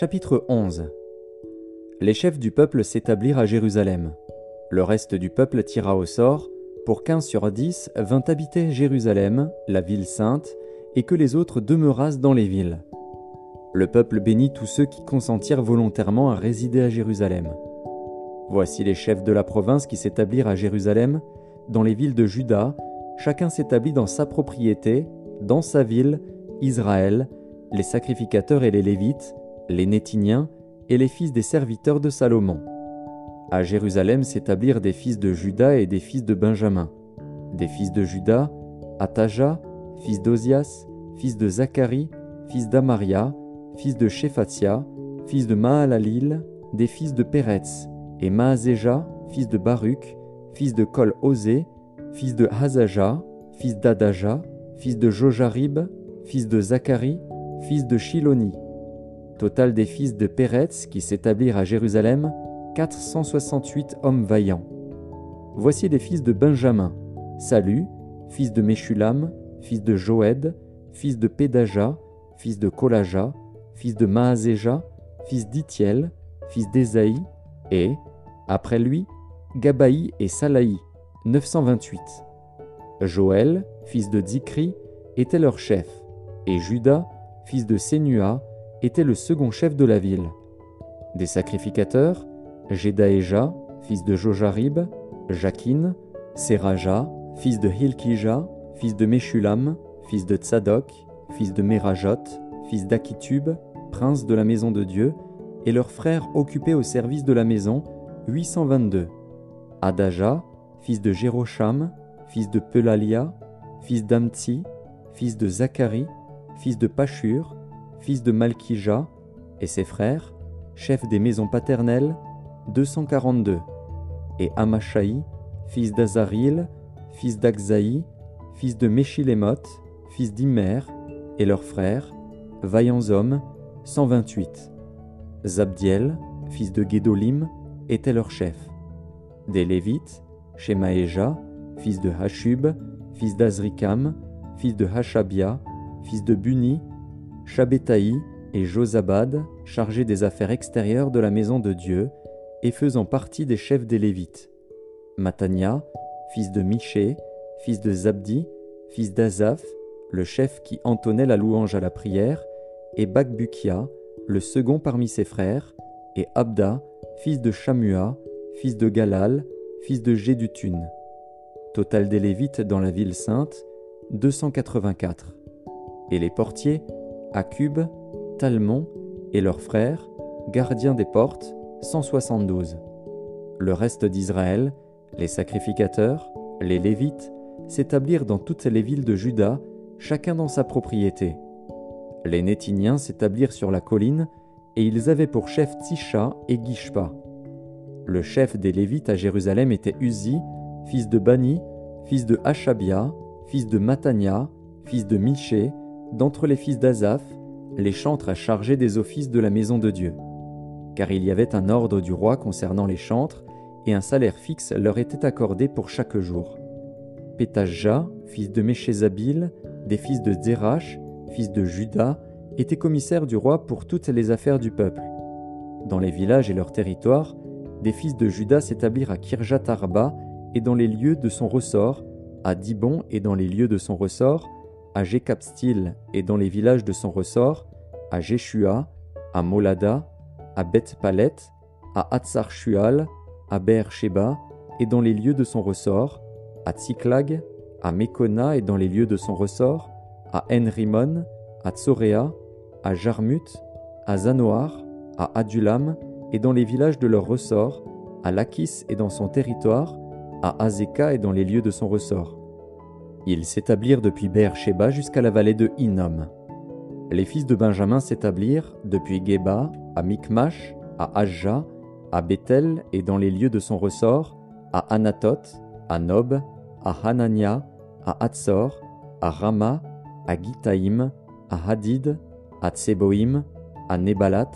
Chapitre 11 Les chefs du peuple s'établirent à Jérusalem. Le reste du peuple tira au sort, pour quinze sur dix vint habiter Jérusalem, la ville sainte, et que les autres demeurassent dans les villes. Le peuple bénit tous ceux qui consentirent volontairement à résider à Jérusalem. Voici les chefs de la province qui s'établirent à Jérusalem, dans les villes de Juda, chacun s'établit dans sa propriété, dans sa ville, Israël, les sacrificateurs et les Lévites, les Nétiniens et les fils des serviteurs de Salomon. À Jérusalem s'établirent des fils de Juda et des fils de Benjamin. Des fils de Juda, Ataja, fils d'Ozias, fils de Zacharie, fils d'Amaria, fils de Shephatia, fils de Mahalalil, des fils de Péretz, et Maazéja, fils de Baruch, fils de Kol-Osé, fils de Hazaja, fils d'Adaja, fils de Jojarib, fils de Zacharie, fils de Shiloni. Total des fils de Péretz qui s'établirent à Jérusalem, 468 hommes vaillants. Voici les fils de Benjamin, Salut, fils de Meshulam, fils de Joed, fils de Pédaja, fils de Kolaja, fils de Maazéja, fils d'Itiel, fils d'Ésaïe, et, après lui, Gabaï et Salaï, 928. Joël, fils de Dikri, était leur chef, et Judas, fils de Sénua, était le second chef de la ville. Des sacrificateurs, Jedaéja, fils de Jojarib, Jakin, Seraja, fils de Hilkija, fils de Meshulam, fils de Tzadok, fils de Merajot, fils d'Akitub, prince de la maison de Dieu, et leurs frères occupés au service de la maison, 822. Adaja, fils de Jérocham, fils de Pelalia, fils d'Amtsi, fils de Zacharie, fils de Pachur, fils de Malkija, et ses frères, chefs des maisons paternelles, 242. Et Amashai, fils d'Azaril, fils d'Akzaï, fils de Meshilemoth, fils d'Imer, et leurs frères, vaillants hommes, 128. Zabdiel, fils de Guédolim, était leur chef. Des Lévites, Shemaéja, fils de Hashub, fils d'Azrikam, fils de Hashabia, fils de Buni, Shabetaï et Josabad, chargés des affaires extérieures de la maison de Dieu, et faisant partie des chefs des Lévites. Matania, fils de Miché, fils de Zabdi, fils d'Azaph, le chef qui entonnait la louange à la prière, et Bakbukia, le second parmi ses frères, et Abda, fils de Shamua, fils de Galal, fils de Jédutun. Total des Lévites dans la ville sainte, 284. Et les portiers, Akub, Talmon et leurs frères, gardiens des portes, 172. Le reste d'Israël, les sacrificateurs, les Lévites, s'établirent dans toutes les villes de Juda, chacun dans sa propriété. Les Nétiniens s'établirent sur la colline, et ils avaient pour chef Tisha et Gishpa. Le chef des Lévites à Jérusalem était Uzi, fils de Bani, fils de Hashabia, fils de Matania, fils de Miché, d'entre les fils d'Azaph, les chantres à charger des offices de la maison de Dieu. Car il y avait un ordre du roi concernant les chantres, et un salaire fixe leur était accordé pour chaque jour. Pétajah, fils de Méchézabil, des fils de Zérach, fils de Juda, était commissaire du roi pour toutes les affaires du peuple. Dans les villages et leurs territoires, des fils de Juda s'établirent à Kirjat Arba et dans les lieux de son ressort, à Dibon et dans les lieux de son ressort, à Jécapstil et dans les villages de son ressort, à Jéshua, à Molada, à Beth Palet, à Hatzar Shual, à Ber Sheba et dans les lieux de son ressort, à Tsiklag, à Mekona et dans les lieux de son ressort, à Enrimon, à Tsorea, à Jarmut, à Zanoar, à Adulam et dans les villages de leur ressort, à Lakis et dans son territoire, à Azeka et dans les lieux de son ressort. Ils s'établirent depuis Beer-Sheba jusqu'à la vallée de Hinnom. Les fils de Benjamin s'établirent depuis Geba, à Mikmash, à Ajja, à Bethel et dans les lieux de son ressort, à Anatoth, à Nob, à Hanania, à Hatzor, à Rama, à Gitaïm, à Hadid, à Tseboïm, à Nebalat,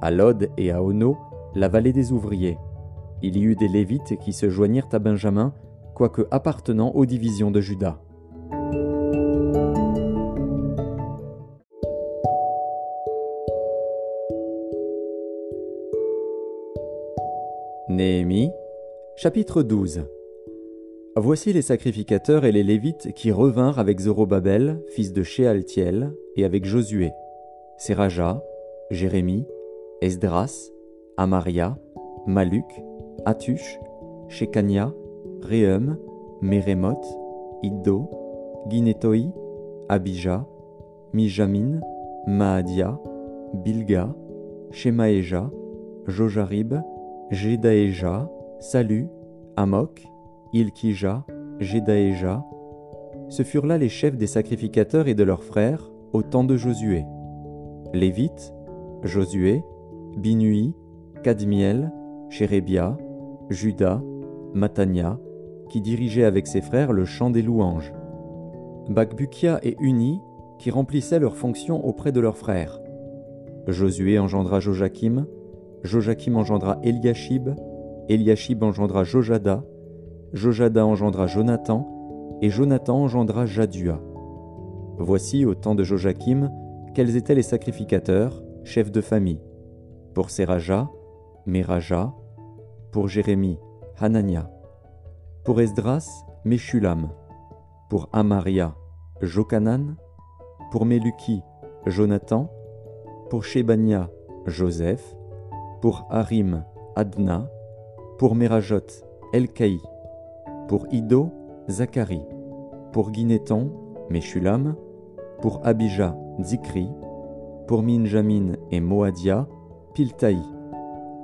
à Lod et à Ono, la vallée des ouvriers. Il y eut des Lévites qui se joignirent à Benjamin, quoique appartenant aux divisions de Juda. Néhémie, chapitre 12 Voici les sacrificateurs et les Lévites qui revinrent avec Zorobabel, fils de Shealtiel, et avec Josué, Seraja, Jérémie, Esdras, Amaria, Maluk, Atush, Shekania, Réhum, Mérémoth, Iddo, Guinétoi, Abijah, Mijamin, Maadia, Bilga, Shemaéja, Jojarib, Jedaéja, Salu, Amok, Ilkija, Jedaéja. Ce furent là les chefs des sacrificateurs et de leurs frères au temps de Josué. Lévites, Josué, Binui, Kadmiel, Chérébia, Judas, Matania, qui dirigeaient avec ses frères le chant des louanges. Bakbukia et Uni, qui remplissaient leurs fonctions auprès de leurs frères. Josué engendra Joachim, Joachim engendra Eliashib, Eliashib engendra Jojada, Jojada engendra Jonathan, et Jonathan engendra Jadua. Voici, au temps de Joachim, quels étaient les sacrificateurs, chefs de famille. Pour Seraja, Meraja, pour Jérémie, Hanania, pour Esdras, Meshulam, pour Amaria, Jokanan, pour Meluki, Jonathan, pour Shebania, Joseph, pour Harim, Adna, pour Merajot, Elkaï, pour Ido, Zacharie, pour Guinéton, Meshulam, pour Abijah, Zikri, pour Minjamin et Moadia, Piltaï,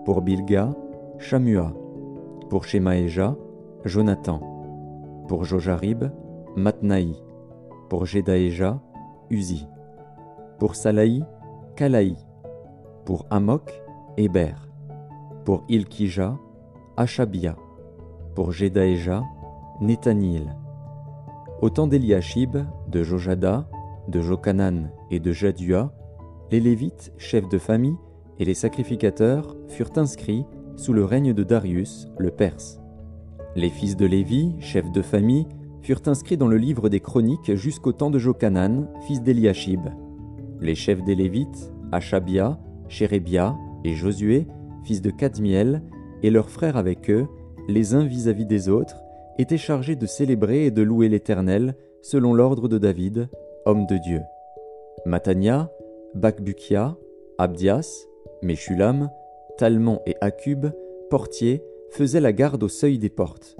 pour Bilga, Shamua, pour Shemaéja, Jonathan, pour Jojarib, Matnaï, pour Jedaéja, Uzi, pour Salaï, Kalaï, pour Amok, Héber, pour Ilkija, Achabia, pour Jedaéja, Nethanil. Au temps d'Eliashib, de Jojada, de Jokanan et de Jadua, les Lévites, chefs de famille, et les sacrificateurs furent inscrits sous le règne de Darius, le Perse. Les fils de Lévi, chefs de famille, furent inscrits dans le livre des chroniques jusqu'au temps de Jokanan, fils d'Eliashib. Les chefs des Lévites, Achabia, Chérébia et Josué, fils de Kadmiel, et leurs frères avec eux, les uns vis-à-vis des autres, étaient chargés de célébrer et de louer l'Éternel selon l'ordre de David, homme de Dieu. Matania, Bakbukia, Abdias, Meshulam, Talmon et Akub, portiers, faisaient la garde au seuil des portes.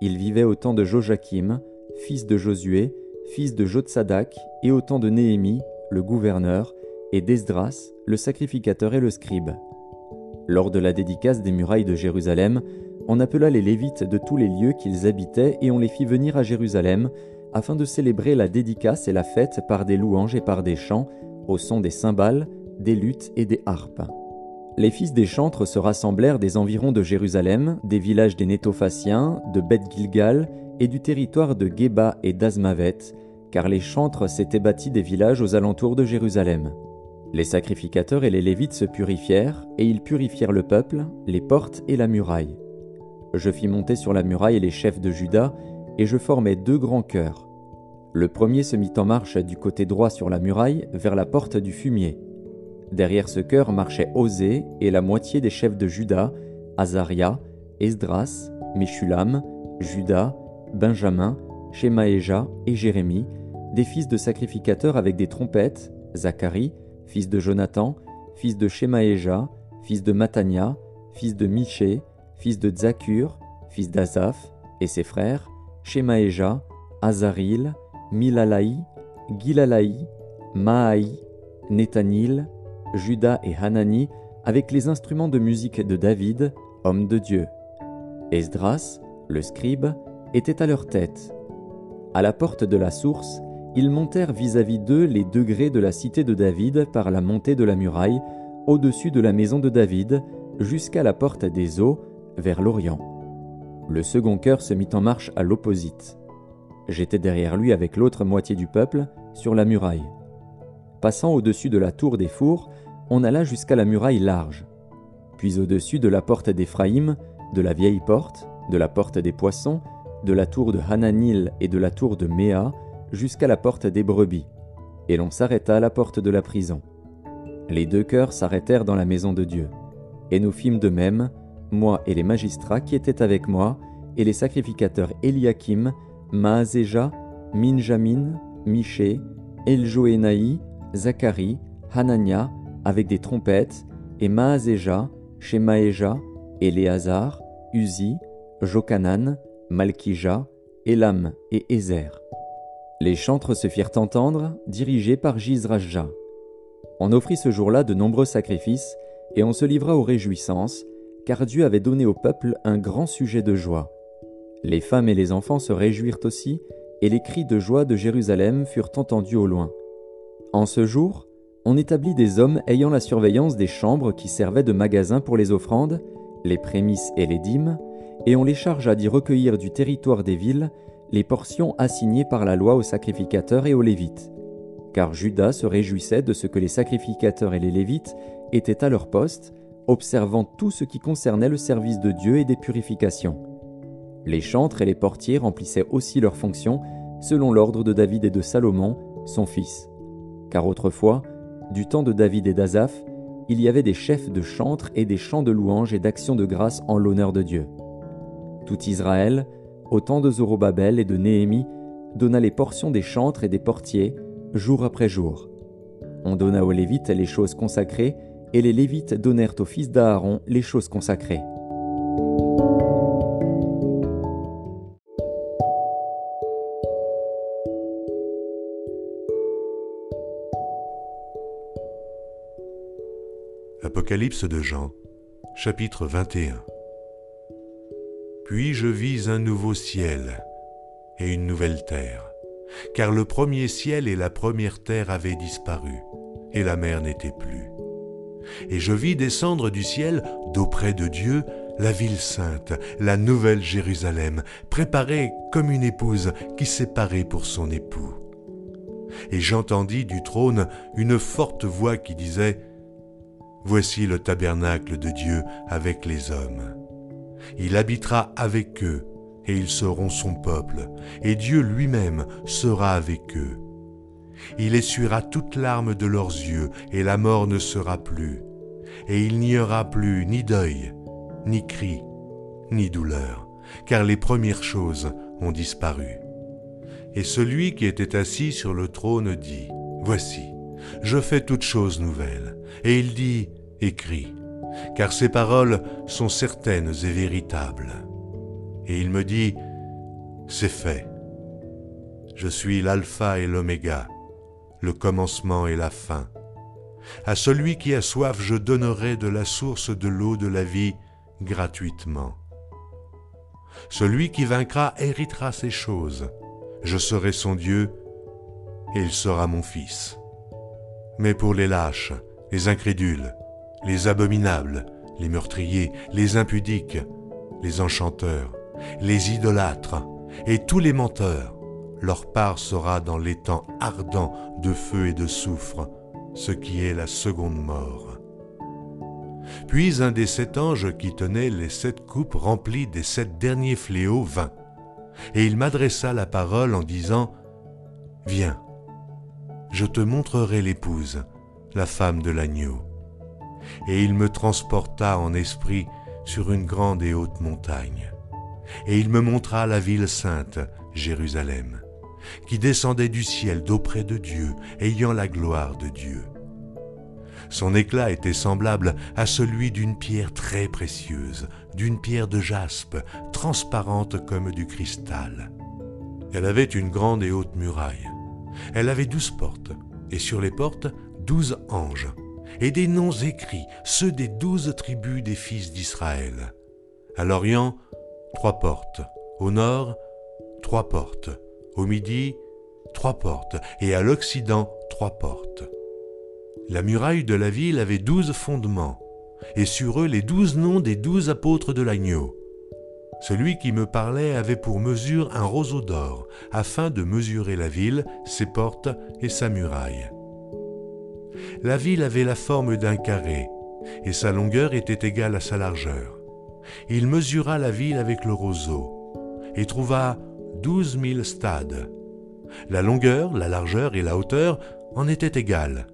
Ils vivaient au temps de Joachim, fils de Josué, fils de Jotsadak, et au temps de Néhémie, le gouverneur, et d'Esdras, le sacrificateur et le scribe. Lors de la dédicace des murailles de Jérusalem, on appela les Lévites de tous les lieux qu'ils habitaient et on les fit venir à Jérusalem, afin de célébrer la dédicace et la fête par des louanges et par des chants, au son des cymbales, des luttes et des harpes. Les fils des chantres se rassemblèrent des environs de Jérusalem, des villages des Nétophaciens, de Beth-Gilgal et du territoire de Geba et d'Azmavet, car les chantres s'étaient bâtis des villages aux alentours de Jérusalem. Les sacrificateurs et les Lévites se purifièrent, et ils purifièrent le peuple, les portes et la muraille. Je fis monter sur la muraille les chefs de Juda, et je formai deux grands chœurs. Le premier se mit en marche du côté droit sur la muraille, vers la porte du fumier. Derrière ce chœur marchaient Osée et la moitié des chefs de Juda, Azaria, Esdras, Meshulam, Juda, Benjamin, Shemaéja et Jérémie, des fils de sacrificateurs avec des trompettes, Zacharie, fils de Jonathan, fils de Shemaéja, fils de Matania, fils de Miché, fils de Zakur, fils d'Azaph, et ses frères, Shemaéja, Azaril, Milalaï, Gilalaï, Maaï, Nethanil, Judas et Hanani avec les instruments de musique de David, homme de Dieu. Esdras, le scribe, était à leur tête. À la porte de la source, ils montèrent vis-à-vis d'eux les degrés de la cité de David par la montée de la muraille, au-dessus de la maison de David, jusqu'à la porte des eaux, vers l'Orient. Le second cœur se mit en marche à l'opposite. J'étais derrière lui avec l'autre moitié du peuple, sur la muraille. Passant au-dessus de la tour des fours, on alla jusqu'à la muraille large. Puis au-dessus de la porte d'Éphraïm, de la vieille porte, de la porte des poissons, de la tour de Hananil et de la tour de Méa, jusqu'à la porte des brebis. Et l'on s'arrêta à la porte de la prison. Les deux cœurs s'arrêtèrent dans la maison de Dieu. Et nous fîmes de même, moi et les magistrats qui étaient avec moi, et les sacrificateurs Eliakim, Maazéja, Minjamin, Miché, Eljoénaï, Zacharie, Hanania, avec des trompettes, et Maazéja, Shemaéja, Éléazar, Uzi, Jokanan, Malkija, Elam et Ézer. Les chantres se firent entendre, dirigés par Jizrajja. On offrit ce jour-là de nombreux sacrifices, et on se livra aux réjouissances, car Dieu avait donné au peuple un grand sujet de joie. Les femmes et les enfants se réjouirent aussi, et les cris de joie de Jérusalem furent entendus au loin. En ce jour, on établit des hommes ayant la surveillance des chambres qui servaient de magasins pour les offrandes, les prémices et les dîmes, et on les chargea d'y recueillir du territoire des villes les portions assignées par la loi aux sacrificateurs et aux Lévites. Car Judas se réjouissait de ce que les sacrificateurs et les Lévites étaient à leur poste, observant tout ce qui concernait le service de Dieu et des purifications. Les chantres et les portiers remplissaient aussi leurs fonctions selon l'ordre de David et de Salomon, son fils. Car autrefois, du temps de David et d'Azaph, il y avait des chefs de chantres et des chants de louanges et d'actions de grâce en l'honneur de Dieu. Tout Israël, au temps de Zorobabel et de Néhémie, donna les portions des chantres et des portiers, jour après jour. On donna aux Lévites les choses consacrées, et les Lévites donnèrent aux fils d'Aaron les choses consacrées. Apocalypse de Jean, chapitre 21 Puis je vis un nouveau ciel et une nouvelle terre, car le premier ciel et la première terre avaient disparu, et la mer n'était plus. Et je vis descendre du ciel, d'auprès de Dieu, la ville sainte, la nouvelle Jérusalem, préparée comme une épouse qui s'est parée pour son époux. Et j'entendis du trône une forte voix qui disait, Voici le tabernacle de Dieu avec les hommes. Il habitera avec eux, et ils seront son peuple, et Dieu lui-même sera avec eux. Il essuiera toute larme de leurs yeux, et la mort ne sera plus. Et il n'y aura plus ni deuil, ni cri, ni douleur, car les premières choses ont disparu. Et celui qui était assis sur le trône dit, Voici, je fais toutes choses nouvelles. Et il dit, Écris, car ces paroles sont certaines et véritables. Et il me dit, C'est fait. Je suis l'alpha et l'oméga, le commencement et la fin. À celui qui a soif, je donnerai de la source de l'eau de la vie gratuitement. Celui qui vaincra héritera ces choses. Je serai son Dieu, et il sera mon fils. Mais pour les lâches, les incrédules, les abominables, les meurtriers, les impudiques, les enchanteurs, les idolâtres et tous les menteurs, leur part sera dans l'étang ardent de feu et de soufre, ce qui est la seconde mort. Puis un des sept anges qui tenait les sept coupes remplies des sept derniers fléaux vint, et il m'adressa la parole en disant, Viens, je te montrerai l'épouse, la femme de l'agneau. Et il me transporta en esprit sur une grande et haute montagne. Et il me montra la ville sainte, Jérusalem, qui descendait du ciel d'auprès de Dieu, ayant la gloire de Dieu. Son éclat était semblable à celui d'une pierre très précieuse, d'une pierre de jaspe, transparente comme du cristal. Elle avait une grande et haute muraille. Elle avait douze portes, et sur les portes douze anges, et des noms écrits, ceux des douze tribus des fils d'Israël. À l'Orient, trois portes, au nord, trois portes, au midi, trois portes, et à l'Occident, trois portes. La muraille de la ville avait douze fondements, et sur eux les douze noms des douze apôtres de l'agneau. Celui qui me parlait avait pour mesure un roseau d'or, afin de mesurer la ville, ses portes et sa muraille. La ville avait la forme d'un carré, et sa longueur était égale à sa largeur. Il mesura la ville avec le roseau, et trouva douze mille stades. La longueur, la largeur et la hauteur en étaient égales.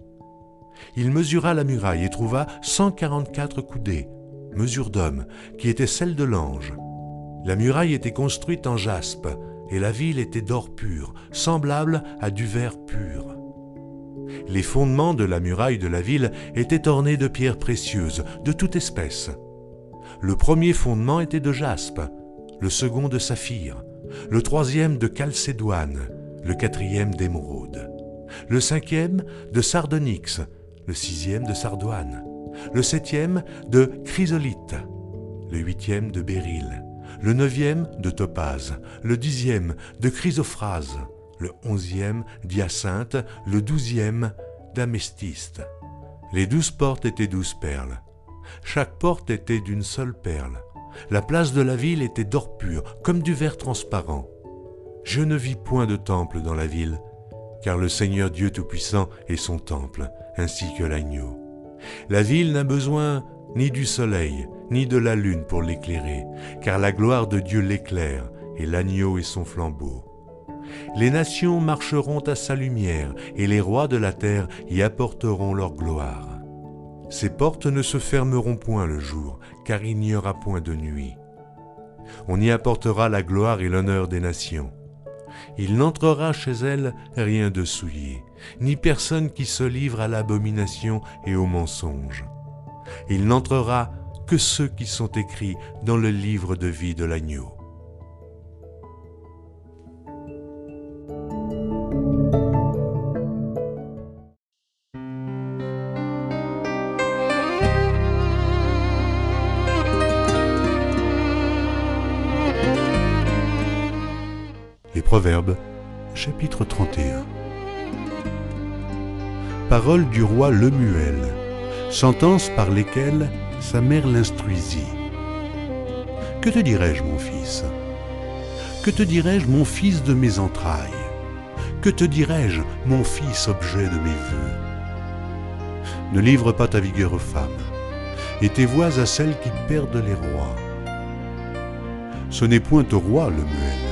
Il mesura la muraille et trouva cent quarante-quatre coudées, mesure d'homme, qui était celle de l'ange. La muraille était construite en jaspe, et la ville était d'or pur, semblable à du verre pur. Les fondements de la muraille de la ville étaient ornés de pierres précieuses, de toute espèce. Le premier fondement était de jaspe, le second de saphir, le troisième de chalcédoine, le quatrième d'émeraude, le cinquième de sardonyx, le sixième de sardoine, le septième de chrysolite, le huitième de béryl, le neuvième de topaze, le dixième de chrysophrase, le onzième d'hyacinthe, le douzième d'amestiste. Les douze portes étaient douze perles. Chaque porte était d'une seule perle. La place de la ville était d'or pur, comme du verre transparent. Je ne vis point de temple dans la ville, car le Seigneur Dieu Tout-Puissant est son temple, ainsi que l'agneau. La ville n'a besoin ni du soleil, ni de la lune pour l'éclairer, car la gloire de Dieu l'éclaire, et l'agneau est son flambeau. Les nations marcheront à sa lumière, et les rois de la terre y apporteront leur gloire. Ses portes ne se fermeront point le jour, car il n'y aura point de nuit. On y apportera la gloire et l'honneur des nations. Il n'entrera chez elles rien de souillé, ni personne qui se livre à l'abomination et au mensonge. Il n'entrera que ceux qui sont écrits dans le livre de vie de l'agneau. Les Proverbes, chapitre 31. Parole du roi Lemuel, sentences par lesquelles sa mère l'instruisit. Que te dirais-je, mon fils? Que te dirais-je, mon fils de mes entrailles? Que te dirais-je, mon fils, objet de mes voeux Ne livre pas ta vigueur aux femmes, et tes voix à celles qui perdent les rois. Ce n'est point au roi, Lemuel,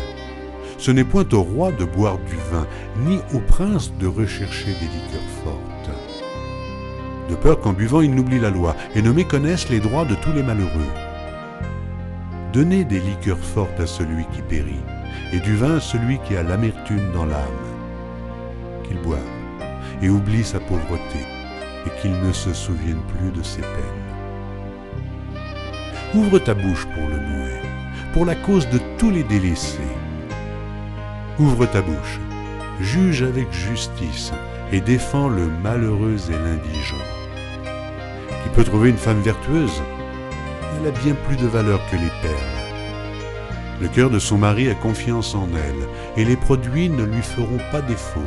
ce n'est point au roi de boire du vin, ni au prince de rechercher des liqueurs fortes. De peur qu'en buvant il n'oublie la loi et ne méconnaisse les droits de tous les malheureux. Donnez des liqueurs fortes à celui qui périt, et du vin à celui qui a l'amertume dans l'âme. Qu'il boive et oublie sa pauvreté, et qu'il ne se souvienne plus de ses peines. Ouvre ta bouche pour le muet, pour la cause de tous les délaissés Ouvre ta bouche, juge avec justice et défends le malheureux et l'indigent. Qui peut trouver une femme vertueuse Elle a bien plus de valeur que les perles. Le cœur de son mari a confiance en elle, et les produits ne lui feront pas défaut.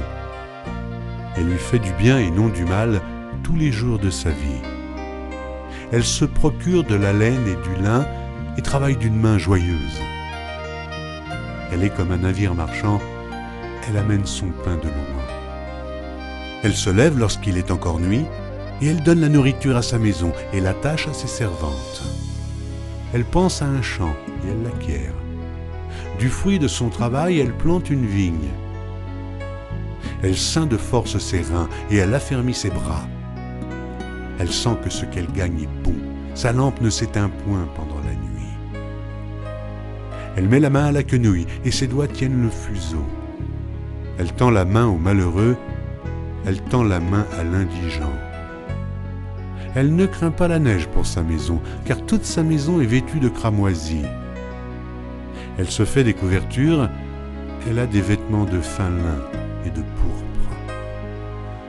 Elle lui fait du bien et non du mal tous les jours de sa vie. Elle se procure de la laine et du lin et travaille d'une main joyeuse. Elle est comme un navire marchand, elle amène son pain de loin. Elle se lève lorsqu'il est encore nuit, et elle donne la nourriture à sa maison et l'attache à ses servantes. Elle pense à un champ et elle l'acquiert. Du fruit de son travail, elle plante une vigne. Elle ceint de force ses reins et elle affermit ses bras. Elle sent que ce qu'elle gagne est bon. Sa lampe ne s'éteint point pendant. Elle met la main à la quenouille et ses doigts tiennent le fuseau. Elle tend la main au malheureux, elle tend la main à l'indigent. Elle ne craint pas la neige pour sa maison, car toute sa maison est vêtue de cramoisie. Elle se fait des couvertures, elle a des vêtements de fin lin et de pourpre.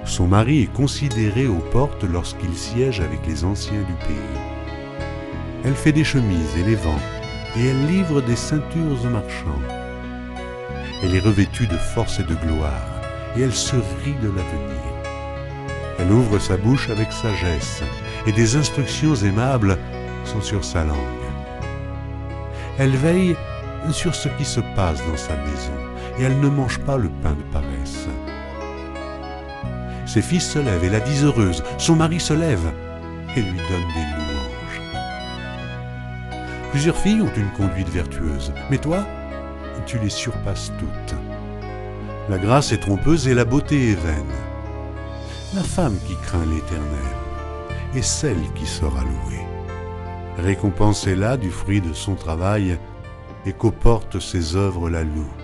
Son mari est considéré aux portes lorsqu'il siège avec les anciens du pays. Elle fait des chemises et les vend et elle livre des ceintures aux marchands. Elle est revêtue de force et de gloire, et elle se rit de l'avenir. Elle ouvre sa bouche avec sagesse, et des instructions aimables sont sur sa langue. Elle veille sur ce qui se passe dans sa maison, et elle ne mange pas le pain de paresse. Ses fils se lèvent et la disent heureuse, son mari se lève et lui donne des loups. Plusieurs filles ont une conduite vertueuse, mais toi, tu les surpasses toutes. La grâce est trompeuse et la beauté est vaine. La femme qui craint l'Éternel est celle qui sera louée. Récompensez-la du fruit de son travail, et qu'aux ses œuvres la louent.